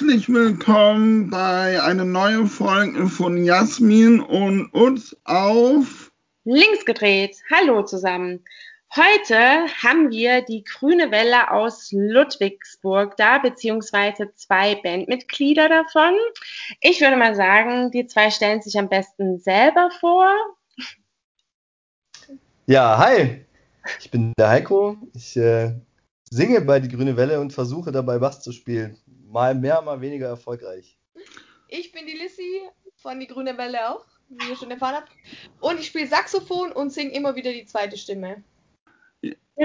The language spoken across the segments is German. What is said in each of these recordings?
Herzlich willkommen bei einer neuen Folge von Jasmin und uns auf Links gedreht. Hallo zusammen. Heute haben wir die Grüne Welle aus Ludwigsburg da, beziehungsweise zwei Bandmitglieder davon. Ich würde mal sagen, die zwei stellen sich am besten selber vor. Ja, hi. Ich bin der Heiko. Ich äh, singe bei Die Grüne Welle und versuche dabei Bass zu spielen. Mal mehr, mal weniger erfolgreich. Ich bin die Lissy von Die Grüne Welle auch, wie ihr schon erfahren habt. Und ich spiele Saxophon und singe immer wieder die zweite Stimme.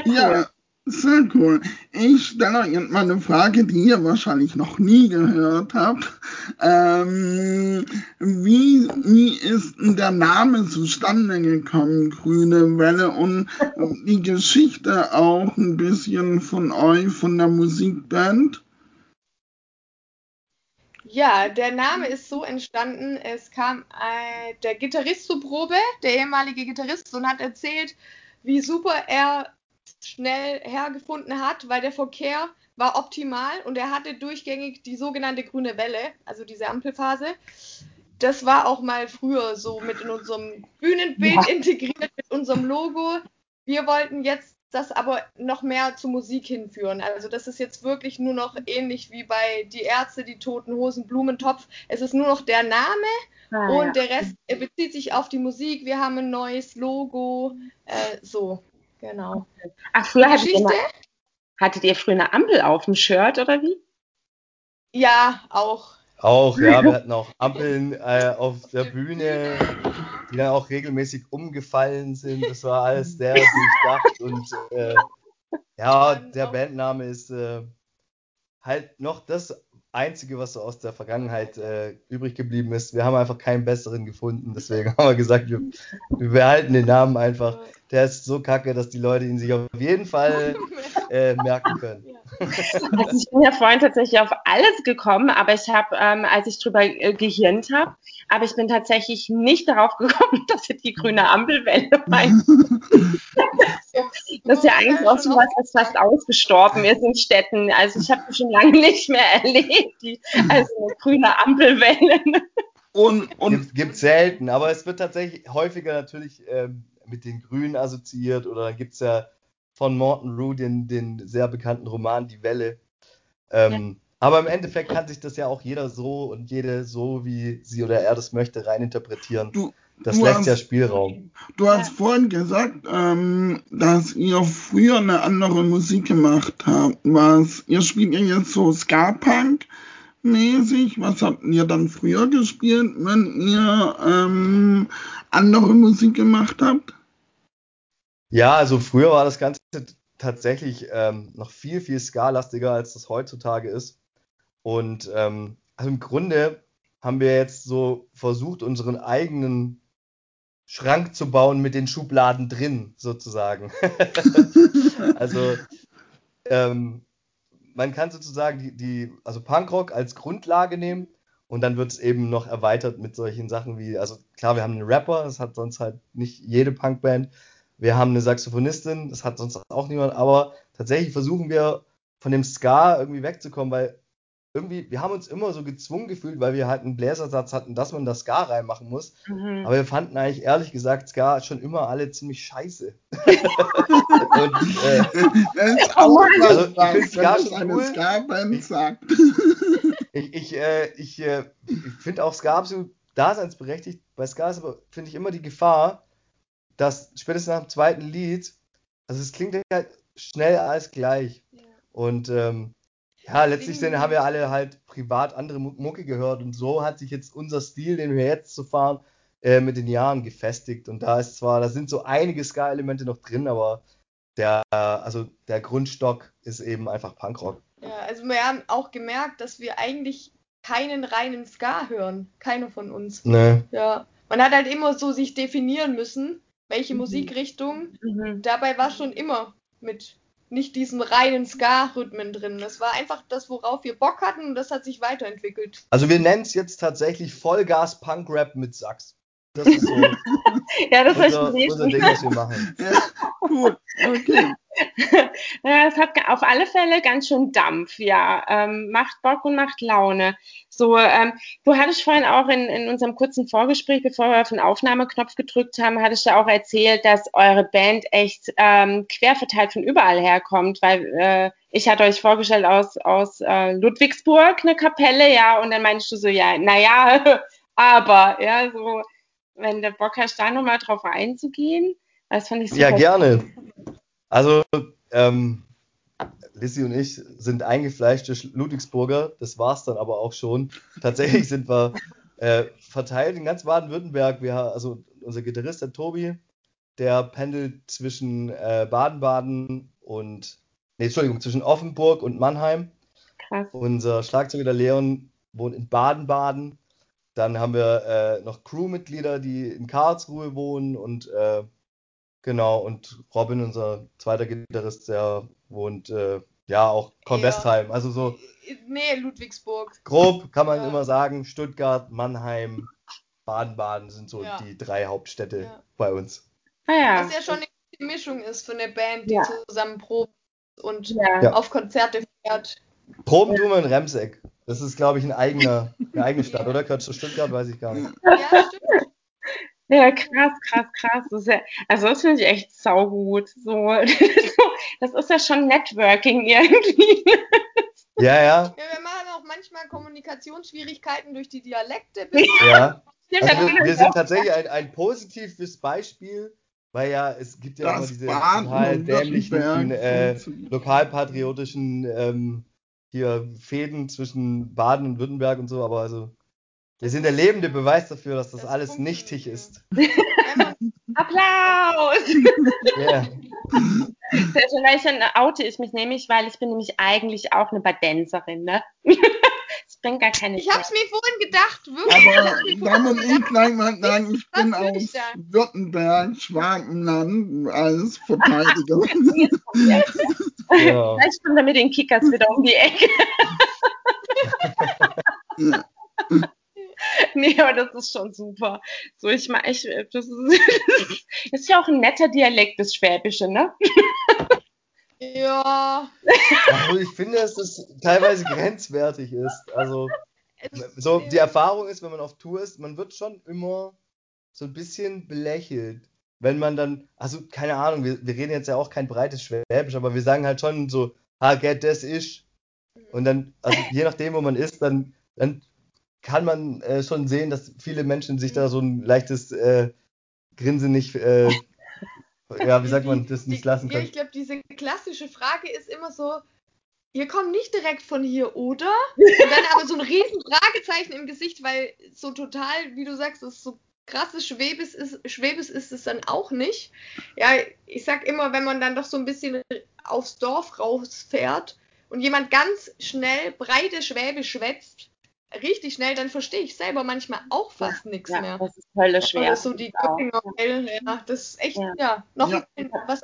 Ja, sehr cool. Ich stelle euch jetzt mal eine Frage, die ihr wahrscheinlich noch nie gehört habt. Ähm, wie, wie ist denn der Name zustande gekommen, Grüne Welle, und die Geschichte auch ein bisschen von euch, von der Musikband? Ja, der Name ist so entstanden, es kam äh, der Gitarrist zur Probe, der ehemalige Gitarrist, und hat erzählt, wie super er schnell hergefunden hat, weil der Verkehr war optimal und er hatte durchgängig die sogenannte grüne Welle, also diese Ampelphase. Das war auch mal früher so mit in unserem Bühnenbild ja. integriert, mit unserem Logo. Wir wollten jetzt das aber noch mehr zur Musik hinführen. Also das ist jetzt wirklich nur noch ähnlich wie bei Die Ärzte, die Toten Hosen, Blumentopf. Es ist nur noch der Name ah, und ja. der Rest bezieht sich auf die Musik. Wir haben ein neues Logo, äh, so. Genau. Ach, früher hattet ihr, mal, hattet ihr früher eine Ampel auf dem Shirt oder wie? Ja, auch. Auch, ja, wir hatten auch Ampeln äh, auf der Bühne, die dann auch regelmäßig umgefallen sind. Das war alles sehr durchdacht und äh, ja, der Bandname ist äh, halt noch das Einzige, was so aus der Vergangenheit äh, übrig geblieben ist. Wir haben einfach keinen besseren gefunden, deswegen haben wir gesagt, wir, wir behalten den Namen einfach der ist so kacke, dass die Leute ihn sich auf jeden Fall äh, merken können. Also ich bin ja vorhin tatsächlich auf alles gekommen, aber ich habe, ähm, als ich drüber äh, gehirnt habe, aber ich bin tatsächlich nicht darauf gekommen, dass ihr die grüne Ampelwelle meint. das ist ja eigentlich auch so was, was fast ausgestorben ist in Städten. Also ich habe schon lange nicht mehr erlebt, die, also eine grüne Ampelwelle. Und, und gibt, gibt selten, aber es wird tatsächlich häufiger natürlich ähm, mit den Grünen assoziiert. Oder dann gibt es ja von Morton Rue den, den sehr bekannten Roman Die Welle. Ähm, ja. Aber im Endeffekt kann sich das ja auch jeder so und jede so, wie sie oder er das möchte, reininterpretieren. Du, das du lässt hast, ja Spielraum. Du hast ja. vorhin gesagt, ähm, dass ihr früher eine andere Musik gemacht habt. Was, ihr spielt ja jetzt so Ska-Punk mäßig. Was habt ihr dann früher gespielt, wenn ihr ähm, andere Musik gemacht habt? Ja, also früher war das Ganze tatsächlich ähm, noch viel, viel skalastiger, als das heutzutage ist. Und ähm, also im Grunde haben wir jetzt so versucht, unseren eigenen Schrank zu bauen mit den Schubladen drin, sozusagen. also ähm, man kann sozusagen die, die, also Punkrock als Grundlage nehmen und dann wird es eben noch erweitert mit solchen Sachen wie, also klar, wir haben einen Rapper, das hat sonst halt nicht jede Punkband, wir haben eine Saxophonistin, das hat sonst auch niemand, aber tatsächlich versuchen wir von dem Ska irgendwie wegzukommen, weil irgendwie, wir haben uns immer so gezwungen gefühlt, weil wir halt einen Bläsersatz hatten, dass man das Ska reinmachen muss. Mhm. Aber wir fanden eigentlich ehrlich gesagt Ska schon immer alle ziemlich scheiße. Und, äh, das ist auch also, ich finde Ska schon cool. Ska-Band sagt. Ich, ich, äh, ich, äh, ich finde auch Ska absolut daseinsberechtigt. Bei Ska ist aber, finde ich, immer die Gefahr, dass spätestens nach dem zweiten Lied, also es klingt halt schnell alles gleich. Ja. Und ähm, ja, letztlich sind, haben wir alle halt privat andere Mucke gehört und so hat sich jetzt unser Stil, den wir jetzt so fahren, äh, mit den Jahren gefestigt. Und da ist zwar, da sind so einige Ska-Elemente noch drin, aber der, also der Grundstock ist eben einfach Punkrock. Ja, also wir haben auch gemerkt, dass wir eigentlich keinen reinen Ska hören. Keiner von uns. Nee. Ja. Man hat halt immer so sich definieren müssen welche mhm. Musikrichtung. Mhm. Dabei war schon immer mit nicht diesen reinen Ska-Rhythmen drin. Das war einfach das, worauf wir Bock hatten und das hat sich weiterentwickelt. Also wir nennen es jetzt tatsächlich Vollgas-Punk-Rap mit Sax. Das ist so ja, das unser, unser Ding, was wir machen. Ja, gut, okay. ja, es hat auf alle Fälle ganz schön Dampf, ja. Ähm, macht Bock und macht Laune. So, ähm, du hattest vorhin auch in, in unserem kurzen Vorgespräch, bevor wir auf den Aufnahmeknopf gedrückt haben, hattest du auch erzählt, dass eure Band echt ähm, querverteilt von überall herkommt, weil äh, ich hatte euch vorgestellt aus, aus äh, Ludwigsburg eine Kapelle, ja, und dann meinst du so, ja, naja, aber, ja, so, wenn der Bock hast, da nochmal drauf einzugehen, das fand ich super. Ja, gerne. Also, ähm, Lissy und ich sind eingefleischte Ludwigsburger, das war es dann aber auch schon. Tatsächlich sind wir äh, verteilt in ganz Baden-Württemberg. also unser Gitarrist, der Tobi, der pendelt zwischen äh, Baden-Baden und, nee, Entschuldigung, zwischen Offenburg und Mannheim. Krass. Unser Schlagzeuger, der Leon, wohnt in Baden-Baden. Dann haben wir äh, noch Crewmitglieder, die in Karlsruhe wohnen und äh, Genau, und Robin, unser zweiter Gitarrist, der wohnt äh, ja auch Kornwestheim. Also so. Nee, Ludwigsburg. Grob kann man ja. immer sagen, Stuttgart, Mannheim, Baden-Baden sind so ja. die drei Hauptstädte ja. bei uns. Ah, ja. Was ja schon eine Mischung ist für eine Band, die zusammen probt und auf Konzerte fährt. Proben tun wir in Remseck. Das ist, glaube ich, ein eigener, eine eigene Stadt, oder? Gehört zu Stuttgart? Weiß ich gar nicht. Ja, stimmt. Ja, krass, krass, krass. Das ja, also das finde ich echt saugut. So, das ist ja schon Networking irgendwie. Ja, ja. ja wir machen auch manchmal Kommunikationsschwierigkeiten durch die Dialekte. Ja. Also wir, wir sind tatsächlich ein, ein positives Beispiel, weil ja, es gibt ja das immer diese total dämlichen, äh, lokalpatriotischen ähm, hier Fäden zwischen Baden und Württemberg und so, aber also wir sind der lebende Beweis dafür, dass das, das alles nichtig ist. Applaus! Yeah. Sehr schön, weil ich dann oute ich mich nämlich, weil ich bin nämlich eigentlich auch eine Badenserin, ne? Das bringt gar keine Ich hab's mir vorhin gedacht, wirklich. Aber da muss ich gleich mal sagen, ich bin aus Württemberg, Schwabenland, als Verteidiger. ja. Vielleicht kommt er mit den Kickers wieder um die Ecke. ja. nee, aber das ist schon super. So, ich meine, ich, das ist, ist ja auch ein netter Dialekt, das Schwäbische, ne? ja. Also ich finde, dass das teilweise grenzwertig ist. Also, so die Erfahrung ist, wenn man auf Tour ist, man wird schon immer so ein bisschen belächelt. Wenn man dann, also keine Ahnung, wir, wir reden jetzt ja auch kein breites Schwäbisch, aber wir sagen halt schon so, ha, get das ist. Und dann, also je nachdem, wo man ist, dann, dann kann man äh, schon sehen, dass viele Menschen sich da so ein leichtes äh, Grinsen nicht, äh, ja, wie sagt man, das nicht lassen können. Ja, ich glaube, diese klassische Frage ist immer so, ihr kommt nicht direkt von hier, oder? Und dann aber so ein riesen Fragezeichen im Gesicht, weil so total, wie du sagst, ist so krasses Schwebes ist, Schwebes ist es dann auch nicht. Ja, ich sag immer, wenn man dann doch so ein bisschen aufs Dorf rausfährt und jemand ganz schnell breite Schwäbisch schwätzt, richtig schnell, dann verstehe ich selber manchmal auch fast ja, nichts ja, mehr. Das ist völlig schwer. Oder so die Göttinger ja, das ist echt, ja, ja noch ja. was.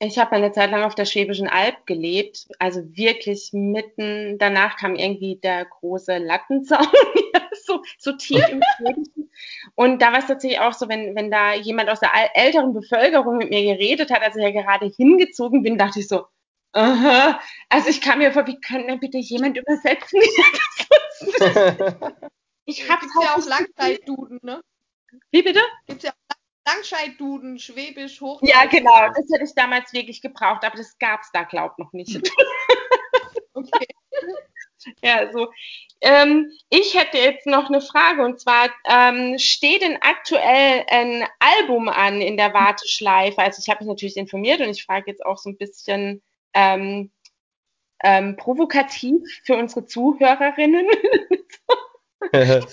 Ich habe eine Zeit lang auf der Schwäbischen Alb gelebt, also wirklich mitten, danach kam irgendwie der große Lattenzaun, so, so tief im Schwäbischen. Und da war es tatsächlich auch so, wenn, wenn da jemand aus der älteren Bevölkerung mit mir geredet hat, als ich ja gerade hingezogen bin, dachte ich so, Aha. Also ich kam mir vor, wie kann denn bitte jemand übersetzen? ich habe ja auch Langzeitduden, ne? Wie bitte? Gibt's ja auch Langscheid-Duden, Schwäbisch, Hoch. Ja, genau. Das hätte ich damals wirklich gebraucht, aber das gab es da, glaub noch nicht. okay. Ja, so. Ähm, ich hätte jetzt noch eine Frage und zwar ähm, steht denn aktuell ein Album an in der Warteschleife? Also ich habe mich natürlich informiert und ich frage jetzt auch so ein bisschen ähm, ähm, provokativ für unsere Zuhörerinnen.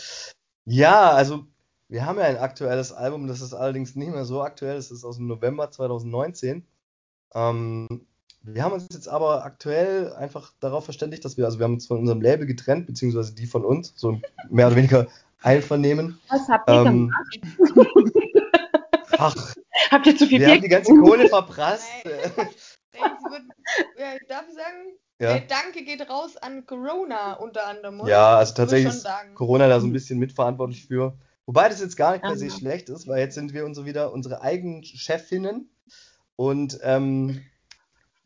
ja, also wir haben ja ein aktuelles Album, das ist allerdings nicht mehr so aktuell, das ist aus dem November 2019. Ähm, wir haben uns jetzt aber aktuell einfach darauf verständigt, dass wir, also wir haben uns von unserem Label getrennt, beziehungsweise die von uns, so mehr oder weniger Einvernehmen. Was habt ihr ähm, gemacht? Ach, habt ihr zu viel Wir Bier haben die ganze Kohle verprasst. ja, darf ich sagen? Ja. Der Danke geht raus an Corona unter anderem. Ja, also tatsächlich ist Corona da so ein bisschen mitverantwortlich für. Wobei das jetzt gar nicht per se schlecht ist, weil jetzt sind wir unsere wieder unsere eigenen Chefinnen und ähm,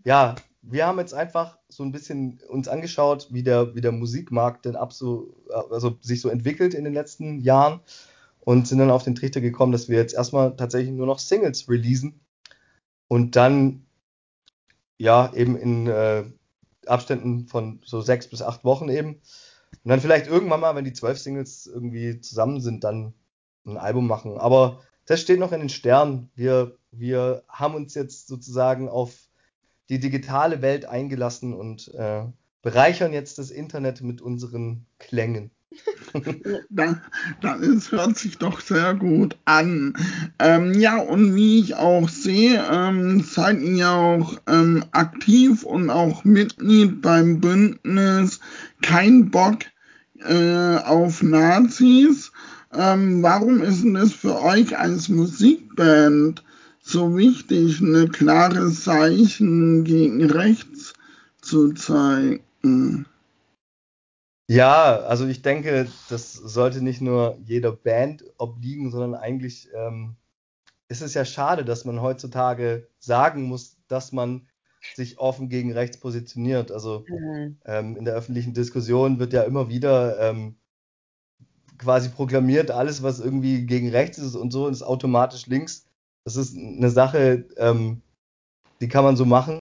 ja, wir haben jetzt einfach so ein bisschen uns angeschaut, wie der, wie der Musikmarkt denn ab so, also sich so entwickelt in den letzten Jahren und sind dann auf den Trichter gekommen, dass wir jetzt erstmal tatsächlich nur noch Singles releasen und dann ja eben in äh, Abständen von so sechs bis acht Wochen eben und dann vielleicht irgendwann mal, wenn die zwölf Singles irgendwie zusammen sind, dann ein Album machen. Aber das steht noch in den Sternen. Wir, wir haben uns jetzt sozusagen auf die digitale Welt eingelassen und äh, bereichern jetzt das Internet mit unseren Klängen. dann ist, hört sich doch sehr gut an. Ähm, ja, und wie ich auch sehe, ähm, seid ihr auch ähm, aktiv und auch Mitglied beim Bündnis Kein Bock äh, auf Nazis. Ähm, warum ist denn das für euch als Musikband so wichtig, eine klare Zeichen gegen rechts zu zeigen? Ja, also ich denke, das sollte nicht nur jeder Band obliegen, sondern eigentlich ähm, ist es ja schade, dass man heutzutage sagen muss, dass man sich offen gegen rechts positioniert. Also mhm. ähm, in der öffentlichen Diskussion wird ja immer wieder ähm, quasi proklamiert, alles, was irgendwie gegen rechts ist und so, ist automatisch links. Das ist eine Sache, ähm, die kann man so machen.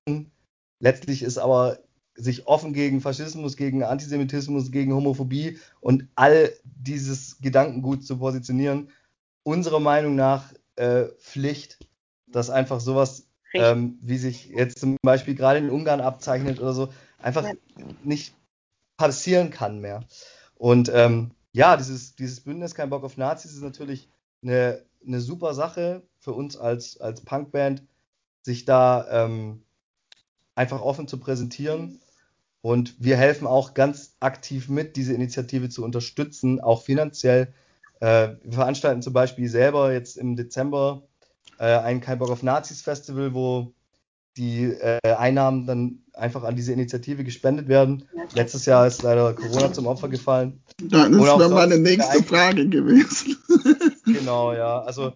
Letztlich ist aber sich offen gegen Faschismus, gegen Antisemitismus, gegen Homophobie und all dieses Gedankengut zu positionieren, unserer Meinung nach äh, Pflicht, dass einfach sowas, ähm, wie sich jetzt zum Beispiel gerade in Ungarn abzeichnet oder so, einfach ja. nicht passieren kann mehr. Und ähm, ja, dieses, dieses Bündnis Kein Bock auf Nazis ist natürlich eine, eine super Sache für uns als, als Punkband, sich da ähm, einfach offen zu präsentieren und wir helfen auch ganz aktiv mit, diese Initiative zu unterstützen, auch finanziell. Äh, wir veranstalten zum Beispiel selber jetzt im Dezember äh, ein Kein Bock auf Nazis Festival, wo die äh, Einnahmen dann einfach an diese Initiative gespendet werden. Letztes Jahr ist leider Corona zum Opfer gefallen. Das wäre meine nächste Frage gewesen. Genau, ja. Also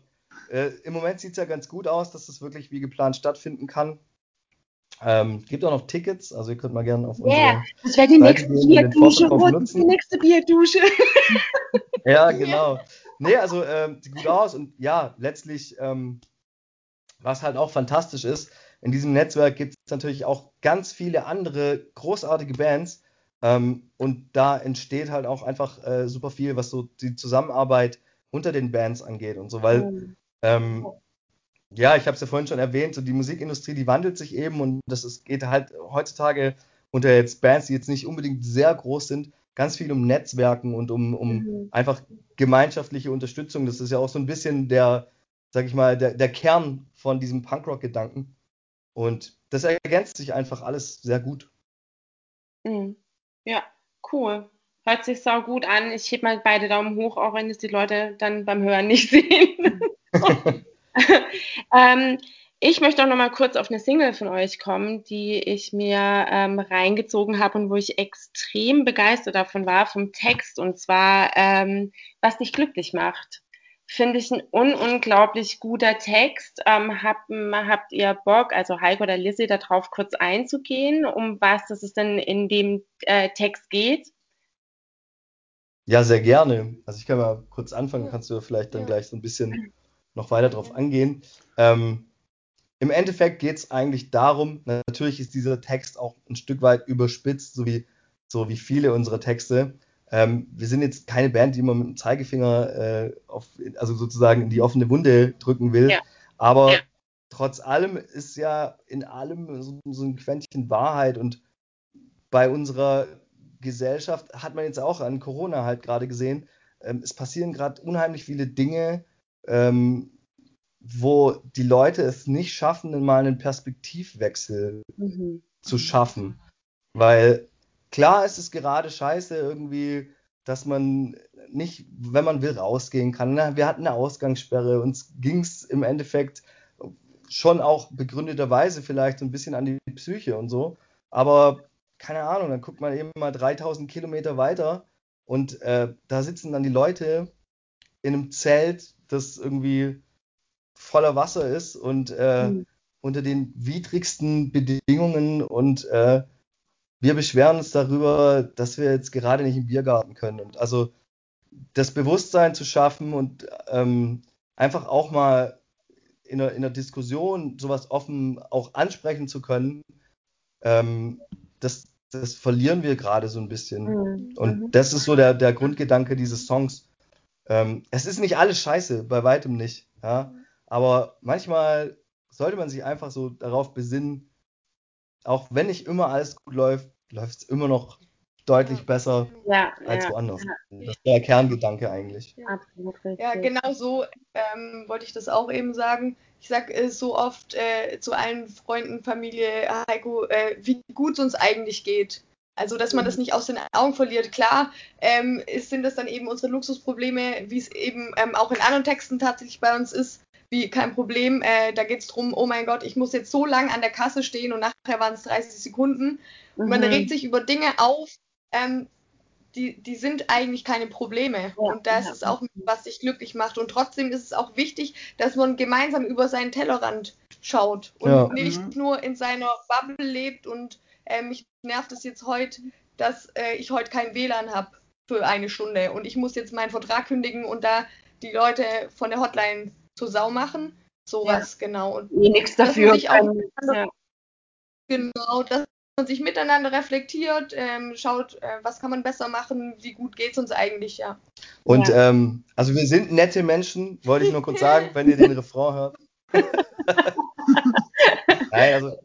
äh, im Moment sieht es ja ganz gut aus, dass es wirklich wie geplant stattfinden kann. Ähm, gibt auch noch Tickets, also ihr könnt mal gerne auf yeah, das wäre die nächste Bierdusche, die nächste Bierdusche. ja, genau. Nee, also ähm, sieht gut aus und ja, letztlich, ähm, was halt auch fantastisch ist, in diesem Netzwerk gibt es natürlich auch ganz viele andere großartige Bands ähm, und da entsteht halt auch einfach äh, super viel, was so die Zusammenarbeit unter den Bands angeht und so, weil mhm. ähm, ja, ich habe es ja vorhin schon erwähnt, so die Musikindustrie, die wandelt sich eben und das ist, geht halt heutzutage unter jetzt Bands, die jetzt nicht unbedingt sehr groß sind, ganz viel um Netzwerken und um, um mhm. einfach gemeinschaftliche Unterstützung. Das ist ja auch so ein bisschen der, sag ich mal, der, der Kern von diesem Punkrock-Gedanken. Und das ergänzt sich einfach alles sehr gut. Mhm. Ja, cool. Hört sich sau gut an. Ich heb mal beide Daumen hoch, auch wenn es die Leute dann beim Hören nicht sehen. ähm, ich möchte auch noch mal kurz auf eine Single von euch kommen, die ich mir ähm, reingezogen habe und wo ich extrem begeistert davon war, vom Text. Und zwar, ähm, was dich glücklich macht. Finde ich ein un unglaublich guter Text. Ähm, hab, habt ihr Bock, also Heiko oder Lizzie, darauf kurz einzugehen, um was es denn in dem äh, Text geht? Ja, sehr gerne. Also ich kann mal kurz anfangen, kannst du vielleicht dann gleich so ein bisschen noch weiter drauf angehen. Ähm, Im Endeffekt geht es eigentlich darum, natürlich ist dieser Text auch ein Stück weit überspitzt, so wie, so wie viele unserer Texte. Ähm, wir sind jetzt keine Band, die man mit dem Zeigefinger äh, auf, also sozusagen in die offene Wunde drücken will. Ja. Aber ja. trotz allem ist ja in allem so, so ein Quäntchen Wahrheit und bei unserer Gesellschaft hat man jetzt auch an Corona halt gerade gesehen, ähm, es passieren gerade unheimlich viele Dinge, ähm, wo die Leute es nicht schaffen, mal einen Perspektivwechsel mhm. zu schaffen. Weil klar ist es gerade scheiße irgendwie, dass man nicht, wenn man will, rausgehen kann. Na, wir hatten eine Ausgangssperre, uns ging es im Endeffekt schon auch begründeterweise vielleicht so ein bisschen an die Psyche und so. Aber keine Ahnung, dann guckt man eben mal 3000 Kilometer weiter und äh, da sitzen dann die Leute in einem Zelt, das irgendwie voller Wasser ist und äh, mhm. unter den widrigsten Bedingungen und äh, wir beschweren uns darüber, dass wir jetzt gerade nicht im Biergarten können. Und also das Bewusstsein zu schaffen und ähm, einfach auch mal in einer, in einer, Diskussion sowas offen auch ansprechen zu können, ähm, das, das verlieren wir gerade so ein bisschen. Mhm. Und mhm. das ist so der, der Grundgedanke dieses Songs. Ähm, es ist nicht alles scheiße, bei weitem nicht. Ja? Aber manchmal sollte man sich einfach so darauf besinnen, auch wenn nicht immer alles gut läuft, läuft es immer noch deutlich besser ja, als ja, woanders. Ja. Das ist der Kerngedanke eigentlich. Ja, genau so ähm, wollte ich das auch eben sagen. Ich sage äh, so oft äh, zu allen Freunden, Familie, Heiko, äh, wie gut es uns eigentlich geht. Also, dass man das mhm. nicht aus den Augen verliert. Klar ähm, ist, sind das dann eben unsere Luxusprobleme, wie es eben ähm, auch in anderen Texten tatsächlich bei uns ist. Wie kein Problem, äh, da geht es darum, oh mein Gott, ich muss jetzt so lang an der Kasse stehen und nachher waren es 30 Sekunden. Mhm. Man regt sich über Dinge auf, ähm, die, die sind eigentlich keine Probleme. Ja, und das ja. ist auch, was sich glücklich macht. Und trotzdem ist es auch wichtig, dass man gemeinsam über seinen Tellerrand schaut und ja. nicht mhm. nur in seiner Bubble lebt und äh, mich nervt es jetzt heute, dass äh, ich heute kein WLAN habe für eine Stunde und ich muss jetzt meinen Vertrag kündigen und da die Leute von der Hotline zur Sau machen. Sowas, ja. genau. Und eh nichts dafür. Auch, ja. Genau, dass man sich miteinander reflektiert, ähm, schaut, äh, was kann man besser machen, wie gut geht es uns eigentlich, ja. Und ja. Ähm, also wir sind nette Menschen, wollte ich nur kurz sagen, wenn ihr den Refrain hört. Nein, also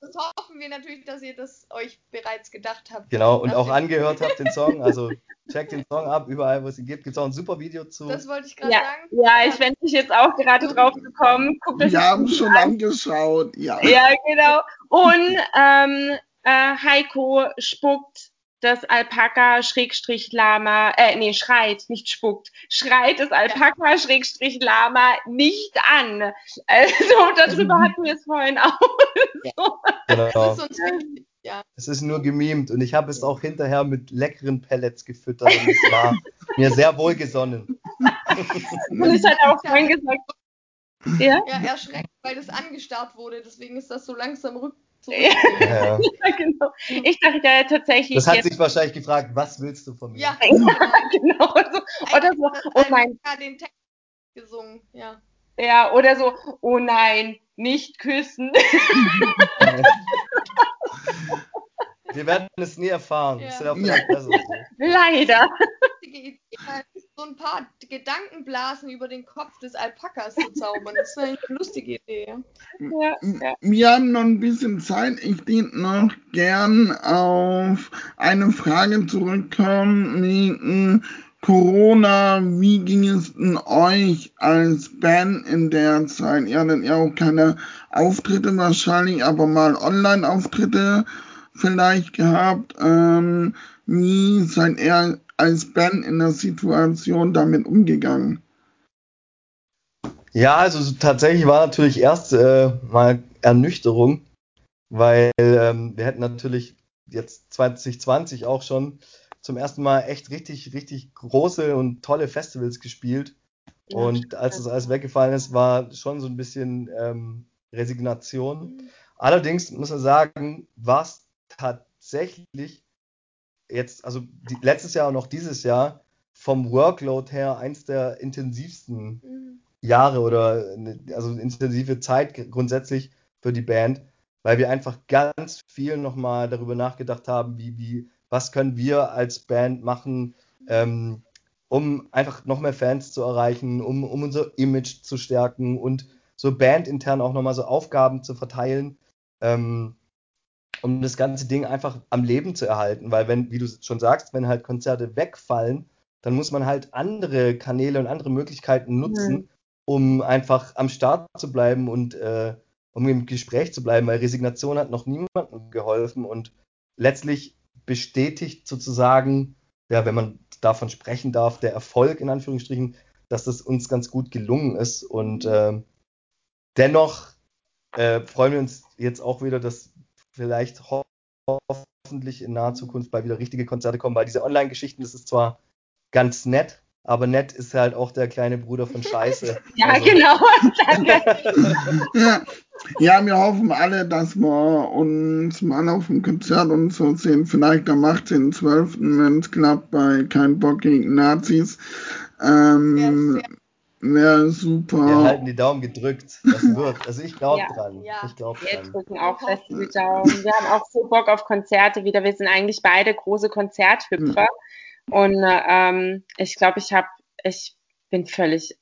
das hoffen wir natürlich, dass ihr das euch bereits gedacht habt. Genau, und auch angehört habt den Song. Also checkt den Song ab, überall, wo es ihn gibt. Gibt es auch ein super Video zu. Das wollte ich gerade ja. sagen. Ja, ich bin jetzt auch gerade drauf gekommen. Guckt Wir haben schon an. angeschaut, ja. Ja, genau. Und ähm, äh, Heiko spuckt das Alpaka Schrägstrich Lama, äh, nee, schreit, nicht spuckt, schreit das Alpaka. Schrägstrich Lama nicht an. Also darüber hatten wir es vorhin auch. so. Genau. Das ist uns Ja. Es ist nur gemimt und ich habe es auch hinterher mit leckeren Pellets gefüttert und es war mir sehr wohlgesonnen. und ich hatte auch vorhin gesagt, ja? ja, erschreckt, weil das angestarrt wurde, deswegen ist das so langsam rück ja. ja. genau. Ich dachte ja tatsächlich. Das hat jetzt, sich wahrscheinlich gefragt, was willst du von mir? Ja, genau. So. Oder so, oh nein. den Text gesungen, ja. Ja, oder so, oh nein, nicht küssen. Wir werden es nie erfahren. Ja. Leider so ein paar Gedankenblasen über den Kopf des Alpakas zu zaubern. Das ist eine lustige Idee. Ja, ja. Wir haben noch ein bisschen Zeit. Ich würde noch gern auf eine Frage zurückkommen wegen Corona. Wie ging es denn euch als Band in der Zeit? Ihr hattet ja auch keine Auftritte wahrscheinlich, aber mal Online-Auftritte vielleicht gehabt. Ähm, wie seid ihr als Ben in der Situation damit umgegangen? Ja, also tatsächlich war natürlich erst äh, mal Ernüchterung, weil ähm, wir hätten natürlich jetzt 2020 auch schon zum ersten Mal echt richtig, richtig große und tolle Festivals gespielt. Und als das alles weggefallen ist, war schon so ein bisschen ähm, Resignation. Allerdings muss man sagen, war es tatsächlich jetzt, also die, letztes Jahr und auch dieses Jahr vom Workload her eins der intensivsten mhm. Jahre oder also intensive Zeit grundsätzlich für die Band, weil wir einfach ganz viel nochmal darüber nachgedacht haben, wie, wie, was können wir als Band machen, ähm, um einfach noch mehr Fans zu erreichen, um, um unser Image zu stärken und so bandintern auch nochmal so Aufgaben zu verteilen. Ähm, um das ganze Ding einfach am Leben zu erhalten. Weil wenn, wie du schon sagst, wenn halt Konzerte wegfallen, dann muss man halt andere Kanäle und andere Möglichkeiten nutzen, mhm. um einfach am Start zu bleiben und äh, um im Gespräch zu bleiben, weil Resignation hat noch niemandem geholfen und letztlich bestätigt sozusagen, ja, wenn man davon sprechen darf, der Erfolg in Anführungsstrichen, dass das uns ganz gut gelungen ist und äh, dennoch äh, freuen wir uns jetzt auch wieder, dass vielleicht ho hoffentlich in naher Zukunft bald wieder richtige Konzerte kommen, weil diese Online-Geschichten, das ist zwar ganz nett, aber nett ist halt auch der kleine Bruder von Scheiße. ja, also. genau. ja. ja, wir hoffen alle, dass wir uns mal auf dem Konzert und so sehen. Vielleicht am 18.12., wenn es klappt, bei Kein Bock gegen Nazis. Ähm, Wäre super. Wir halten die Daumen gedrückt. Das wird. Also ich glaube ja, dran. Ja. Ich glaube dran. Wir drücken auch fest die Daumen. Wir haben auch so Bock auf Konzerte wieder. Wir sind eigentlich beide große Konzerthüpfer. Mhm. Und ähm, ich glaube, ich habe, ich bin völlig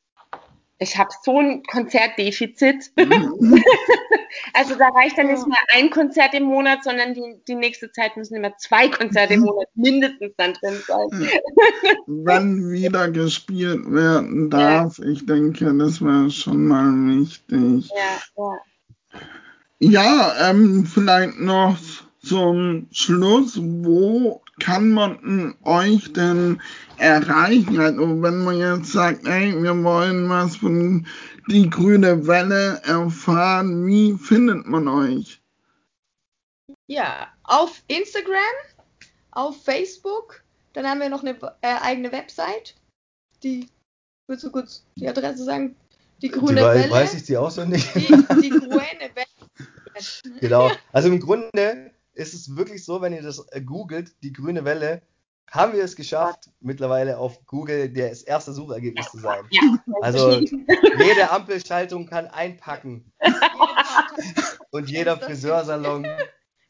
ich habe so ein Konzertdefizit. Mhm. also da reicht dann nicht mehr ein Konzert im Monat, sondern die, die nächste Zeit müssen immer zwei Konzerte im Monat mindestens dann drin sein. Wenn wieder gespielt werden darf, ja. ich denke, das wäre schon mal wichtig. Ja, ja. Ja, ähm, vielleicht noch zum Schluss, wo kann man euch denn erreichen? Also wenn man jetzt sagt, ey, wir wollen was von die grüne Welle erfahren, wie findet man euch? Ja, auf Instagram, auf Facebook, dann haben wir noch eine äh, eigene Website. Die, willst du kurz die Adresse sagen? Die grüne die, Welle. Weiß ich die auswendig? Die, die grüne Welle. genau. Also im Grunde ist es wirklich so, wenn ihr das googelt, die grüne Welle, haben wir es geschafft, mittlerweile auf Google das erste Suchergebnis zu sein. Ja, also jede Ampelschaltung kann einpacken. Und jeder Friseursalon.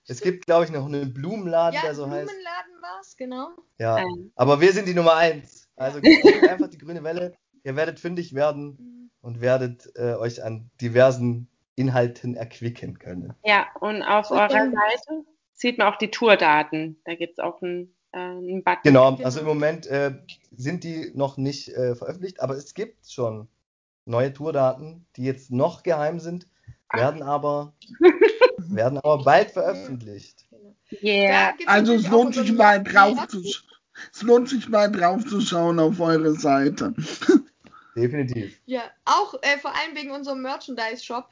Es gibt, glaube ich, noch einen Blumenladen, ja, der so Blumenladen heißt. Blumenladen war es, genau. Ja, aber wir sind die Nummer eins. Also einfach die grüne Welle. Ihr werdet fündig werden mhm. und werdet äh, euch an diversen Inhalten erquicken können. Ja, und auf eurer Seite sieht man auch die Tourdaten. Da gibt es auch einen, einen Button. Genau, also im Moment äh, sind die noch nicht äh, veröffentlicht, aber es gibt schon neue Tourdaten, die jetzt noch geheim sind, werden aber, werden aber bald veröffentlicht. Yeah. Also es lohnt sich mal drauf zu es lohnt sich mal drauf zu schauen auf eure Seite. Definitiv. Ja, auch äh, vor allem wegen unserem Merchandise-Shop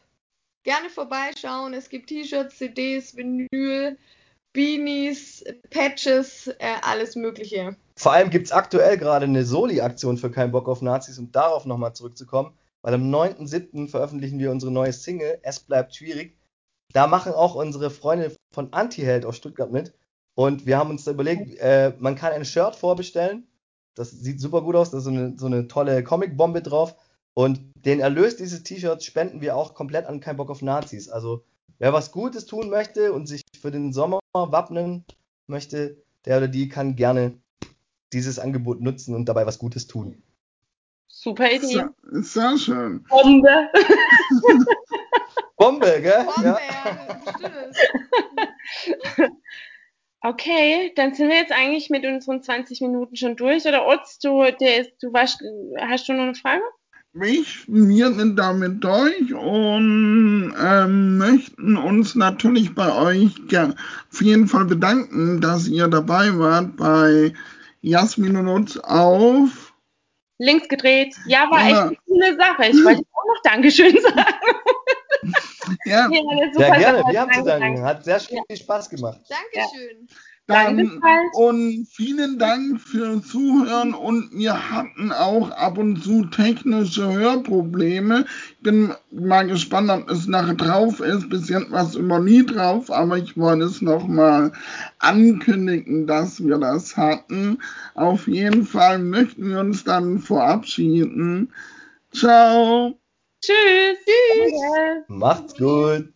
gerne vorbeischauen. Es gibt T-Shirts, CDs, Vinyl, Beanies, Patches, äh, alles Mögliche. Vor allem gibt es aktuell gerade eine Soli-Aktion für Kein Bock auf Nazis, um darauf nochmal zurückzukommen, weil am 9.7. veröffentlichen wir unsere neue Single, Es bleibt schwierig. Da machen auch unsere Freunde von Antiheld aus Stuttgart mit. Und wir haben uns da überlegt, äh, man kann ein Shirt vorbestellen. Das sieht super gut aus, da ist so eine, so eine tolle Comic-Bombe drauf. Und den Erlös dieses T-Shirts spenden wir auch komplett an Kein Bock auf Nazis. Also wer was Gutes tun möchte und sich für den Sommer wappnen möchte, der oder die kann gerne dieses Angebot nutzen und dabei was Gutes tun. Super Idee. Sehr, sehr schön. Bombe. Bombe, gell? Bombe, ja, ja Okay, dann sind wir jetzt eigentlich mit unseren 20 Minuten schon durch. Oder Otz, du, der du warst, hast du noch eine Frage? Wir sind damit durch und ähm, möchten uns natürlich bei euch auf jeden Fall bedanken, dass ihr dabei wart bei Jasmin und uns auf Links gedreht. Ja, war echt eine coole Sache. Ich wollte auch noch Dankeschön sagen. Ja, ja sehr gerne. Wir haben zu danken. Hat sehr viel Spaß gemacht. Dankeschön. Ja. Dann, und vielen Dank fürs Zuhören und wir hatten auch ab und zu technische Hörprobleme. Ich bin mal gespannt, ob es nachher drauf ist. Bis jetzt war es immer nie drauf, aber ich wollte es nochmal ankündigen, dass wir das hatten. Auf jeden Fall möchten wir uns dann verabschieden. Ciao. Tschüss. Tschüss. Macht's gut.